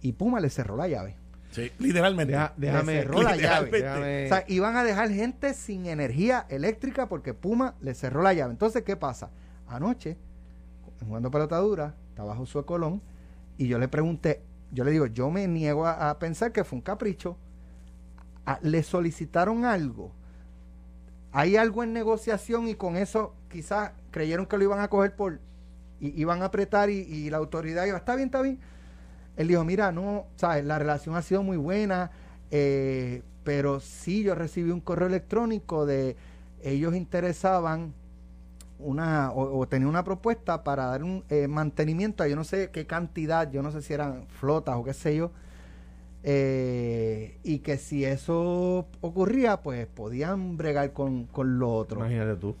Y Puma le cerró la llave. Sí, literalmente. Deja- Le déjame, cerró la llave. déjame- O sea, iban a dejar gente sin energía eléctrica porque Puma le cerró la llave. Entonces, ¿qué pasa? Anoche, jugando pelotadura, estaba Josué Colón y yo le pregunté, yo le digo, yo me niego a, a pensar que fue un capricho. A- le solicitaron algo. Hay algo en negociación y con eso quizás creyeron que lo iban a coger por... Y iban a apretar y, y la autoridad iba, está bien, está bien. Él dijo, mira, no, sabes, la relación ha sido muy buena, eh, pero sí yo recibí un correo electrónico de ellos interesaban una o, o tenía una propuesta para dar un eh, mantenimiento a yo no sé qué cantidad, yo no sé si eran flotas o qué sé yo, eh, y que si eso ocurría, pues podían bregar con, con lo otro. Imagínate tú.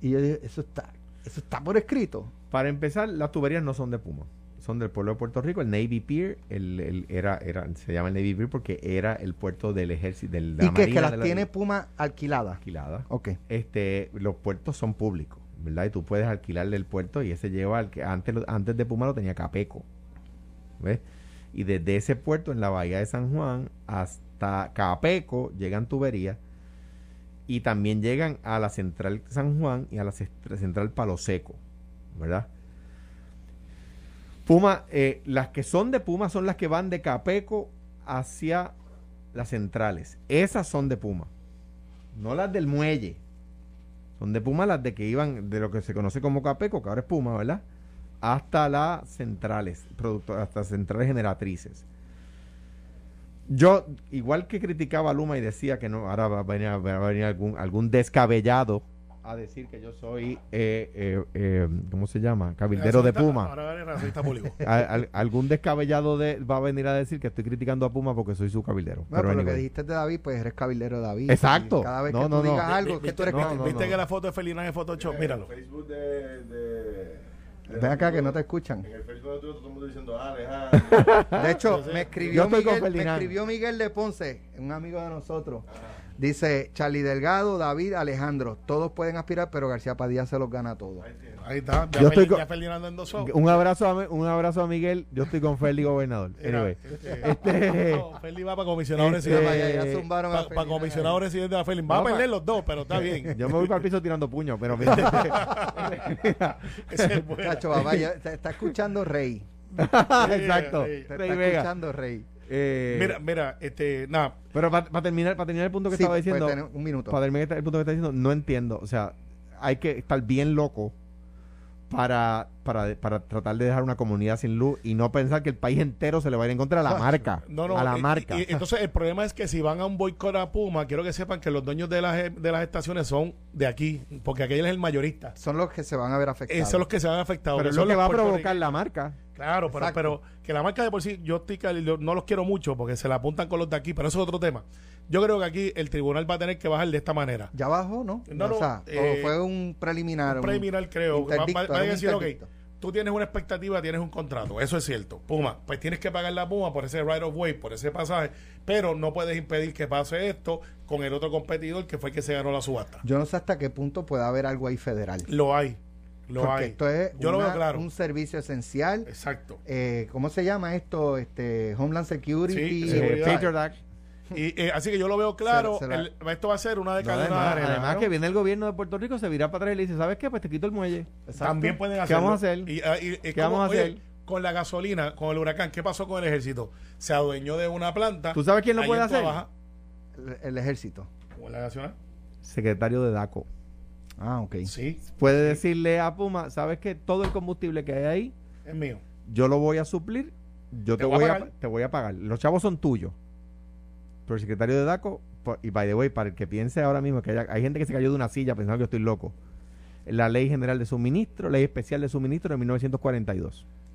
Y yo dije, eso está, eso está por escrito. Para empezar, las tuberías no son de Puma. son del pueblo de Puerto Rico. El Navy Pier el, el- era, era, se llama el Navy Pier porque era el puerto del ejército, del, de Y la que, que Marina las la- tiene Puma alquiladas. alquilada. Ok. Este, los puertos son públicos, ¿verdad? Y tú puedes alquilarle el puerto y ese lleva al que antes, antes de Puma lo tenía Capeco. ¿Ves? Y desde ese puerto en la bahía de San Juan hasta Capeco llegan tuberías y también llegan a la central San Juan y a la central Palo Seco, ¿verdad? Puma, eh, las que son de Puma son las que van de Capeco hacia las centrales. Esas son de Puma. No las del muelle. Son de Puma las de que iban de lo que se conoce como Capeco, que ahora es Puma, ¿verdad? Hasta las centrales, hasta centrales generatrices. Yo, igual que criticaba a Luma y decía que no, ahora va a venir, va a venir algún, algún descabellado a decir que yo soy, eh, eh, eh, ¿cómo se llama? Cabildero de Puma. Ahora eres racista público. Al- al- algún descabellado de, va a venir a decir que estoy criticando a Puma porque soy su cabildero. Bueno, pero lo que dijiste de David, pues eres cabildero de David. Exacto. Cada vez No, que no, tú no. digas algo, que tú eres no. ¿Viste no. que la foto de Felina es Photoshop? Míralo. En el Facebook de. de Ven acá que no te escuchan. En el Facebook de todo el mundo diciendo, ah, Alejandro. De hecho, me escribió, Miguel, me escribió Miguel de Ponce, un amigo de nosotros. Dice, Charlie Delgado, David, Alejandro, todos pueden aspirar, pero García Padilla se los gana a todos. Ahí está. Ya, Yo estoy con- ya Ferdinando endosó. Un abrazo a, un abrazo a Miguel. Yo estoy con Feli Gobernador. Anyway. este- Este- No, Feli va para comisionado Este- residente. Ya, ya zumbaron a Para comisionado residente de la Feli. Va No, a perder pa- los dos, pero está bien. Yo me voy para el piso tirando puños, pero es bueno. Cacho, papá, ya te está escuchando Rey. Exacto. Sí, Te Rey está Vega. escuchando Rey. Eh, Mira, mira, este, nada, pero para terminar, para terminar el punto que Sí, estaba pues, diciendo, un minuto. para terminar el punto que está diciendo, no entiendo. O sea, hay que estar bien loco para, para, para tratar de dejar una comunidad sin luz y no pensar que el país entero se le va a ir en contra a la marca. no, no, a la y- marca. y- y entonces el problema es que si van a un boicot a Puma, quiero que sepan que los dueños de las, de las estaciones son de aquí, porque aquel es el mayorista. Son los que se van a ver afectados. Son los que se van afectados. pero es lo que va a provocar la marca. Claro, pero, pero que la marca de por sí, yo estoy no los quiero mucho porque se la apuntan con los de aquí, pero eso es otro tema. Yo creo que aquí el tribunal va a tener que bajar de esta manera. Ya bajó, ¿no? No, no, o sea, eh, o fue un preliminar. Un preliminar, creo. Va, va- va a decir, ok, tú tienes una expectativa, tienes un contrato. Eso es cierto. Puma, pues tienes que pagar la Puma por ese right of way, por ese pasaje, pero no puedes impedir que pase esto con el otro competidor que fue el que se ganó la subasta. Yo no sé hasta qué punto puede haber algo ahí federal. Lo hay. Lo Porque hay. esto es Yo lo veo claro. un servicio esencial. Exacto. Eh, ¿Cómo se llama esto? Este Homeland Security. Sí, Eh. Patriot Act. Y, eh, así que yo lo veo claro. Se- se la- el- esto va a ser una de No, además, arena. además ¿no? que viene el gobierno de Puerto Rico, se vira para atrás y le dice, ¿sabes qué? Pues te quito el muelle. Exacto. También pueden ¿Qué hacerlo. vamos a hacer? Y, ah, y- y ¿Qué como, vamos a oye, hacer? Con la gasolina, con el huracán, ¿qué pasó con el ejército? Se adueñó de una planta. ¿Tú sabes quién lo puede hacer? El, el ejército. ¿Con la gasolina? Secretario de DACO. Ah, ok. Sí, Puede decirle a Puma, ¿sabes qué? Todo el combustible que hay ahí, es mío. yo lo voy a suplir, yo te, voy a voy a, pagar. te voy a pagar. Los chavos son tuyos. Pero el secretario de DACO, por- y by the way, para el que piense ahora mismo que haya- hay gente que se cayó de una silla pensando que yo estoy loco. La Ley General de Suministro, Ley Especial de Suministro de 1942.